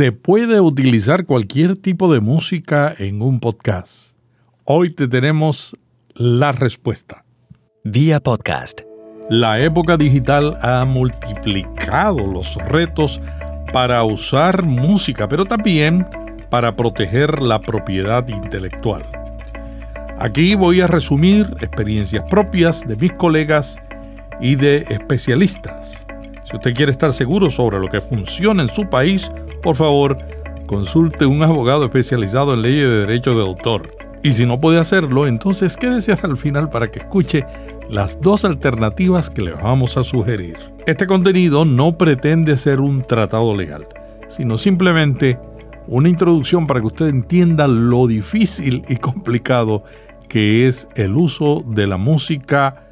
¿Se puede utilizar cualquier tipo de música en un podcast? Hoy te tenemos la respuesta. Vía podcast. La época digital ha multiplicado los retos para usar música, pero también para proteger la propiedad intelectual. Aquí voy a resumir experiencias propias de mis colegas y de especialistas. Si usted quiere estar seguro sobre lo que funciona en su país, por favor, consulte un abogado especializado en leyes de derechos de autor. Y si no puede hacerlo, entonces quédese hasta el final para que escuche las dos alternativas que le vamos a sugerir. Este contenido no pretende ser un tratado legal, sino simplemente una introducción para que usted entienda lo difícil y complicado que es el uso de la música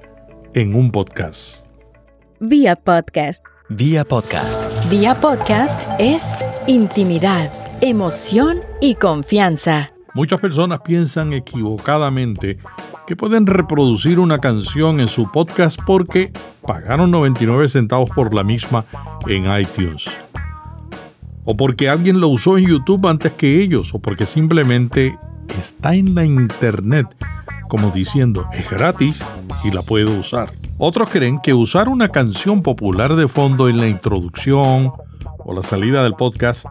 en un podcast. Vía podcast. Vía podcast. Vía podcast es intimidad, emoción y confianza. Muchas personas piensan equivocadamente que pueden reproducir una canción en su podcast porque pagaron 99 centavos por la misma en iTunes. O porque alguien lo usó en YouTube antes que ellos, o porque simplemente está en la internet, como diciendo, es gratis y la puedo usar. Otros creen que usar una canción popular de fondo en la introducción o la salida del podcast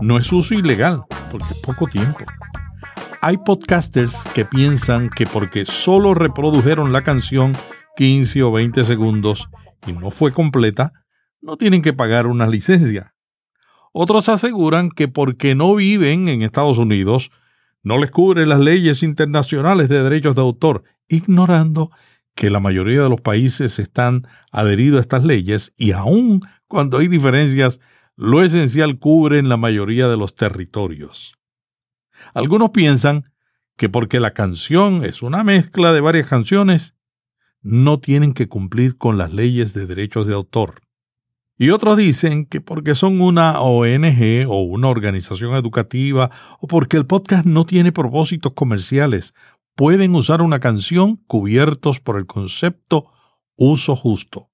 no es uso ilegal, porque es poco tiempo. Hay podcasters que piensan que porque solo reprodujeron la canción 15 o 20 segundos y no fue completa, no tienen que pagar una licencia. Otros aseguran que porque no viven en Estados Unidos, no les cubre las leyes internacionales de derechos de autor, ignorando que la mayoría de los países están adheridos a estas leyes y aun cuando hay diferencias, lo esencial cubre en la mayoría de los territorios. Algunos piensan que porque la canción es una mezcla de varias canciones, no tienen que cumplir con las leyes de derechos de autor. Y otros dicen que porque son una ONG o una organización educativa o porque el podcast no tiene propósitos comerciales pueden usar una canción cubiertos por el concepto uso justo.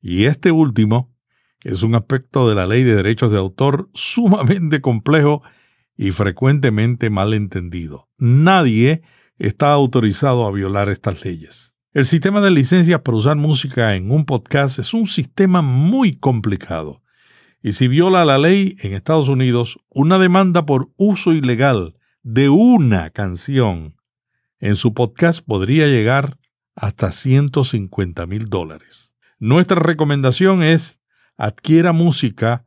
Y este último es un aspecto de la ley de derechos de autor sumamente complejo y frecuentemente mal entendido. Nadie está autorizado a violar estas leyes. El sistema de licencias para usar música en un podcast es un sistema muy complicado. Y si viola la ley en Estados Unidos, una demanda por uso ilegal de una canción en su podcast podría llegar hasta 150 mil dólares. Nuestra recomendación es adquiera música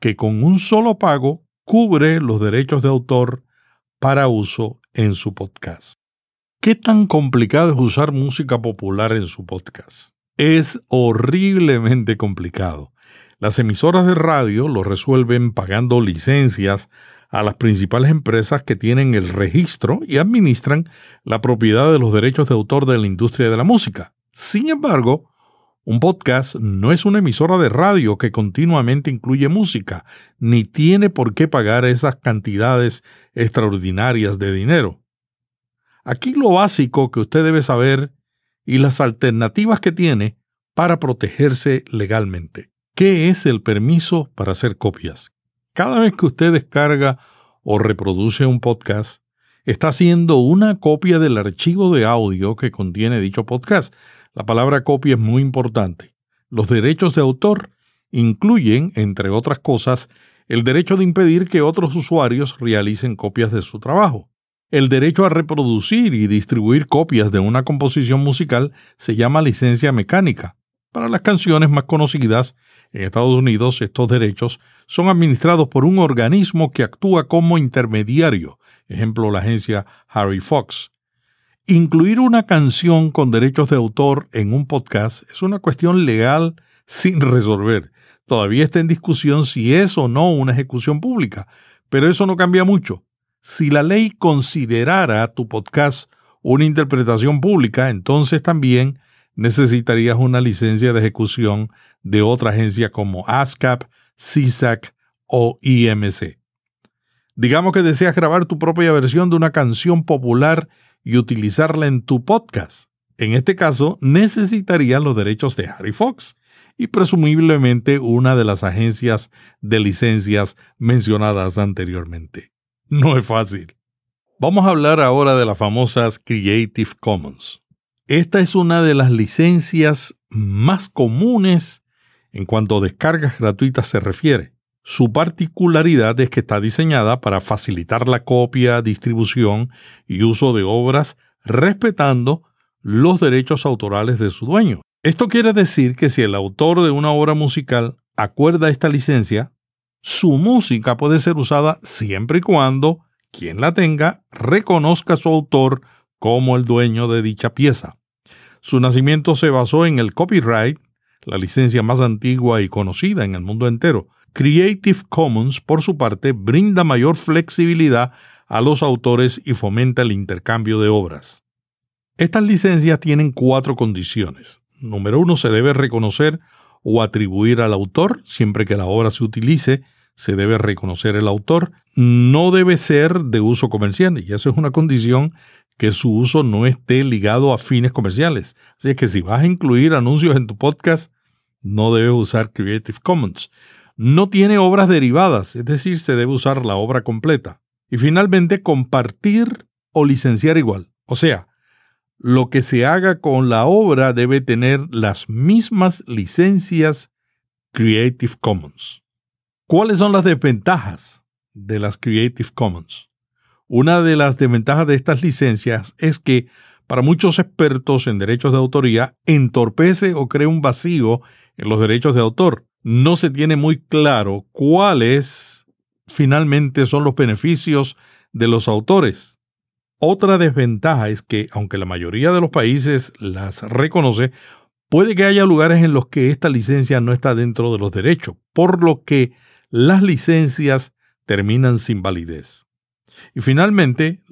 que con un solo pago cubre los derechos de autor para uso en su podcast. ¿Qué tan complicado es usar música popular en su podcast? Es horriblemente complicado. Las emisoras de radio lo resuelven pagando licencias a las principales empresas que tienen el registro y administran la propiedad de los derechos de autor de la industria de la música. Sin embargo, un podcast no es una emisora de radio que continuamente incluye música, ni tiene por qué pagar esas cantidades extraordinarias de dinero. Aquí lo básico que usted debe saber y las alternativas que tiene para protegerse legalmente. ¿Qué es el permiso para hacer copias? Cada vez que usted descarga o reproduce un podcast, está haciendo una copia del archivo de audio que contiene dicho podcast. La palabra copia es muy importante. Los derechos de autor incluyen, entre otras cosas, el derecho de impedir que otros usuarios realicen copias de su trabajo. El derecho a reproducir y distribuir copias de una composición musical se llama licencia mecánica. Para las canciones más conocidas, en Estados Unidos, estos derechos son administrados por un organismo que actúa como intermediario, ejemplo la agencia Harry Fox. Incluir una canción con derechos de autor en un podcast es una cuestión legal sin resolver. Todavía está en discusión si es o no una ejecución pública, pero eso no cambia mucho. Si la ley considerara tu podcast una interpretación pública, entonces también necesitarías una licencia de ejecución de otra agencia como ASCAP, CSAC o IMC. Digamos que deseas grabar tu propia versión de una canción popular y utilizarla en tu podcast. En este caso, necesitarías los derechos de Harry Fox y presumiblemente una de las agencias de licencias mencionadas anteriormente. No es fácil. Vamos a hablar ahora de las famosas Creative Commons. Esta es una de las licencias más comunes en cuanto a descargas gratuitas se refiere. Su particularidad es que está diseñada para facilitar la copia, distribución y uso de obras respetando los derechos autorales de su dueño. Esto quiere decir que si el autor de una obra musical acuerda esta licencia, su música puede ser usada siempre y cuando quien la tenga reconozca a su autor como el dueño de dicha pieza. Su nacimiento se basó en el copyright, la licencia más antigua y conocida en el mundo entero. Creative Commons, por su parte, brinda mayor flexibilidad a los autores y fomenta el intercambio de obras. Estas licencias tienen cuatro condiciones. Número uno, se debe reconocer o atribuir al autor, siempre que la obra se utilice, se debe reconocer el autor. No debe ser de uso comercial, y eso es una condición que su uso no esté ligado a fines comerciales. Así que si vas a incluir anuncios en tu podcast, no debes usar Creative Commons. No tiene obras derivadas, es decir, se debe usar la obra completa. Y finalmente, compartir o licenciar igual. O sea, lo que se haga con la obra debe tener las mismas licencias Creative Commons. ¿Cuáles son las desventajas de las Creative Commons? Una de las desventajas de estas licencias es que para muchos expertos en derechos de autoría entorpece o crea un vacío en los derechos de autor. No se tiene muy claro cuáles finalmente son los beneficios de los autores. Otra desventaja es que, aunque la mayoría de los países las reconoce, puede que haya lugares en los que esta licencia no está dentro de los derechos, por lo que las licencias terminan sin validez. Y finalmente,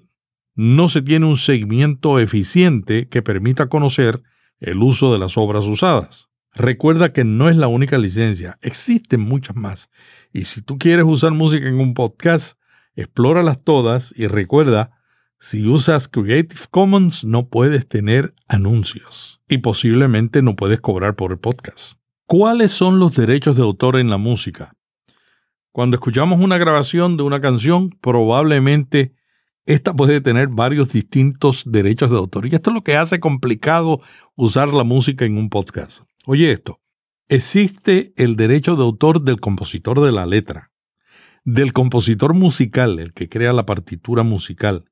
no se tiene un seguimiento eficiente que permita conocer el uso de las obras usadas. Recuerda que no es la única licencia, existen muchas más. Y si tú quieres usar música en un podcast, explóralas todas y recuerda si usas Creative Commons no puedes tener anuncios y posiblemente no puedes cobrar por el podcast. ¿Cuáles son los derechos de autor en la música? Cuando escuchamos una grabación de una canción, probablemente esta puede tener varios distintos derechos de autor. Y esto es lo que hace complicado usar la música en un podcast. Oye esto, existe el derecho de autor del compositor de la letra, del compositor musical, el que crea la partitura musical,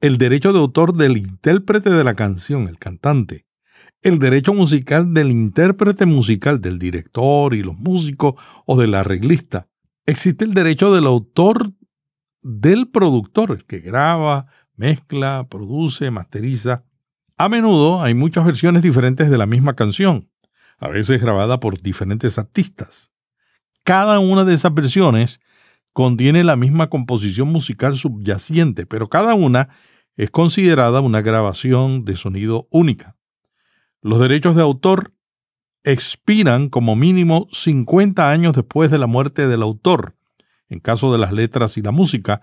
el derecho de autor del intérprete de la canción, el cantante, el derecho musical del intérprete musical, del director y los músicos o del arreglista. Existe el derecho del autor del productor, el que graba, mezcla, produce, masteriza. A menudo hay muchas versiones diferentes de la misma canción, a veces grabada por diferentes artistas. Cada una de esas versiones contiene la misma composición musical subyacente, pero cada una es considerada una grabación de sonido única. Los derechos de autor expiran como mínimo 50 años después de la muerte del autor, en caso de las letras y la música,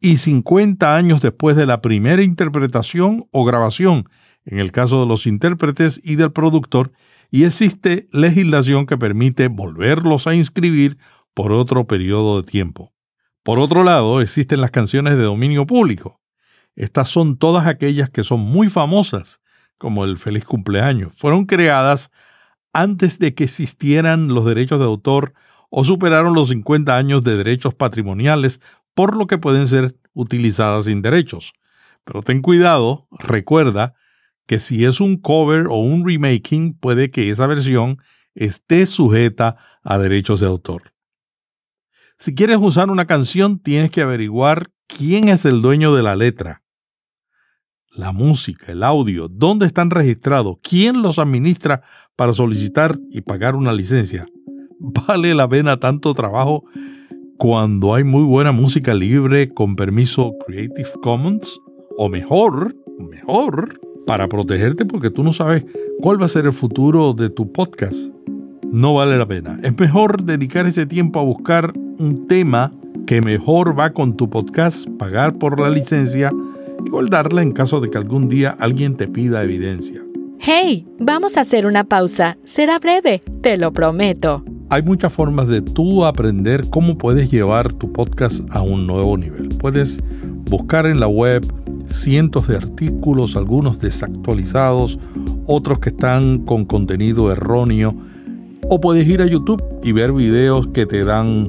y 50 años después de la primera interpretación o grabación, en el caso de los intérpretes y del productor, y existe legislación que permite volverlos a inscribir por otro periodo de tiempo. Por otro lado, existen las canciones de dominio público, estas son todas aquellas que son muy famosas, como el feliz cumpleaños. Fueron creadas antes de que existieran los derechos de autor o superaron los 50 años de derechos patrimoniales, por lo que pueden ser utilizadas sin derechos. Pero ten cuidado, recuerda que si es un cover o un remaking, puede que esa versión esté sujeta a derechos de autor. Si quieres usar una canción, tienes que averiguar quién es el dueño de la letra la música, el audio, dónde están registrados, quién los administra para solicitar y pagar una licencia. ¿Vale la pena tanto trabajo cuando hay muy buena música libre con permiso Creative Commons? O mejor, mejor, para protegerte porque tú no sabes cuál va a ser el futuro de tu podcast. No vale la pena. Es mejor dedicar ese tiempo a buscar un tema que mejor va con tu podcast, pagar por la licencia y guardarla en caso de que algún día alguien te pida evidencia. Hey, vamos a hacer una pausa. Será breve, te lo prometo. Hay muchas formas de tú aprender cómo puedes llevar tu podcast a un nuevo nivel. Puedes buscar en la web cientos de artículos, algunos desactualizados, otros que están con contenido erróneo, o puedes ir a YouTube y ver videos que te dan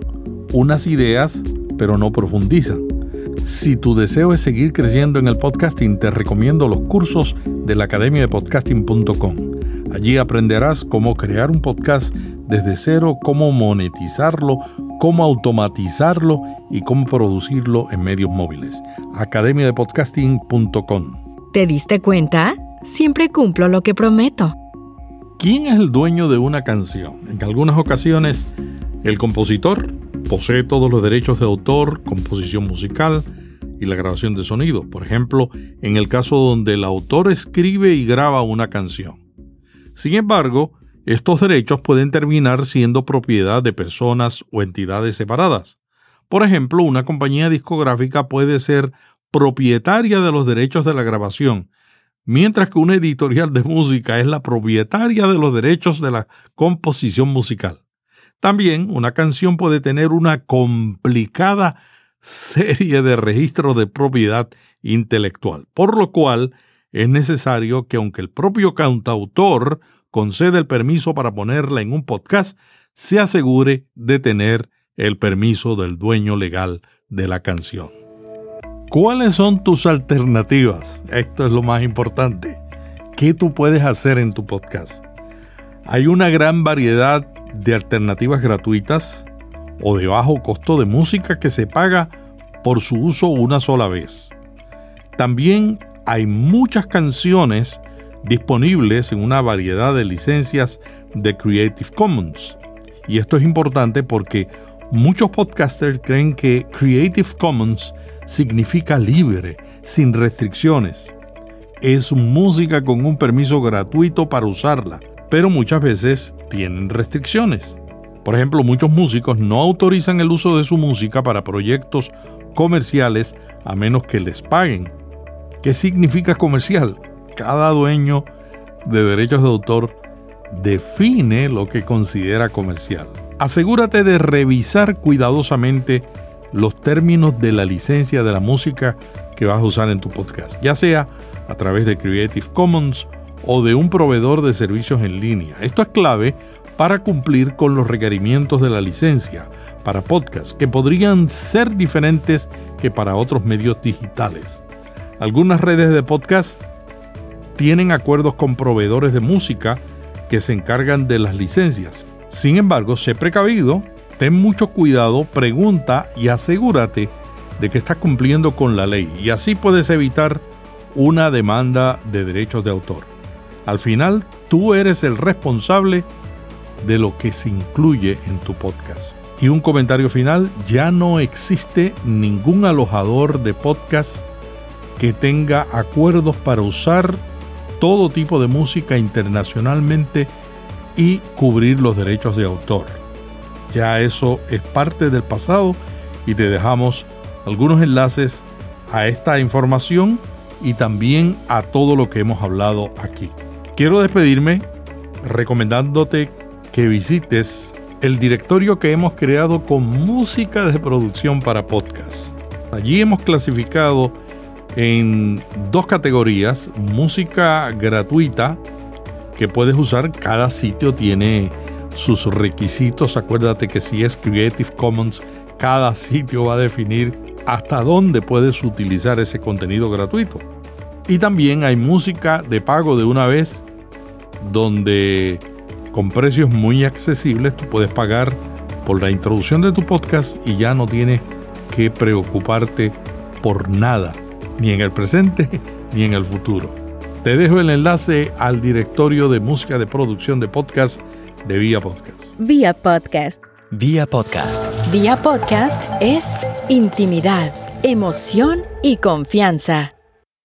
unas ideas, pero no profundizan. Si tu deseo es seguir creciendo en el podcasting, te recomiendo los cursos de la Academia de Podcasting.com. Allí aprenderás cómo crear un podcast desde cero, cómo monetizarlo, cómo automatizarlo y cómo producirlo en medios móviles. academiadepodcasting.com. ¿Te diste cuenta? Siempre cumplo lo que prometo. ¿Quién es el dueño de una canción? En algunas ocasiones, el compositor posee todos los derechos de autor, composición musical y la grabación de sonido. Por ejemplo, en el caso donde el autor escribe y graba una canción. Sin embargo, estos derechos pueden terminar siendo propiedad de personas o entidades separadas. Por ejemplo, una compañía discográfica puede ser propietaria de los derechos de la grabación, mientras que una editorial de música es la propietaria de los derechos de la composición musical. También una canción puede tener una complicada serie de registros de propiedad intelectual, por lo cual es necesario que aunque el propio cantautor concede el permiso para ponerla en un podcast, se asegure de tener el permiso del dueño legal de la canción. ¿Cuáles son tus alternativas? Esto es lo más importante. ¿Qué tú puedes hacer en tu podcast? Hay una gran variedad de alternativas gratuitas o de bajo costo de música que se paga por su uso una sola vez. También hay muchas canciones disponibles en una variedad de licencias de Creative Commons. Y esto es importante porque muchos podcasters creen que Creative Commons significa libre, sin restricciones. Es música con un permiso gratuito para usarla, pero muchas veces tienen restricciones. Por ejemplo, muchos músicos no autorizan el uso de su música para proyectos comerciales a menos que les paguen. ¿Qué significa comercial? Cada dueño de derechos de autor define lo que considera comercial. Asegúrate de revisar cuidadosamente los términos de la licencia de la música que vas a usar en tu podcast, ya sea a través de Creative Commons o de un proveedor de servicios en línea. Esto es clave para cumplir con los requerimientos de la licencia para podcasts, que podrían ser diferentes que para otros medios digitales. Algunas redes de podcast tienen acuerdos con proveedores de música que se encargan de las licencias. Sin embargo, sé precavido, ten mucho cuidado, pregunta y asegúrate de que estás cumpliendo con la ley y así puedes evitar una demanda de derechos de autor. Al final, tú eres el responsable de lo que se incluye en tu podcast. Y un comentario final, ya no existe ningún alojador de podcast que tenga acuerdos para usar todo tipo de música internacionalmente y cubrir los derechos de autor. Ya eso es parte del pasado y te dejamos algunos enlaces a esta información y también a todo lo que hemos hablado aquí. Quiero despedirme recomendándote que visites el directorio que hemos creado con música de producción para podcast. Allí hemos clasificado en dos categorías, música gratuita que puedes usar, cada sitio tiene sus requisitos, acuérdate que si es Creative Commons, cada sitio va a definir hasta dónde puedes utilizar ese contenido gratuito. Y también hay música de pago de una vez, donde con precios muy accesibles tú puedes pagar por la introducción de tu podcast y ya no tienes que preocuparte por nada ni en el presente ni en el futuro. Te dejo el enlace al directorio de música de producción de podcast de Vía Podcast. Vía Podcast. Vía podcast. Vía podcast es intimidad, emoción y confianza.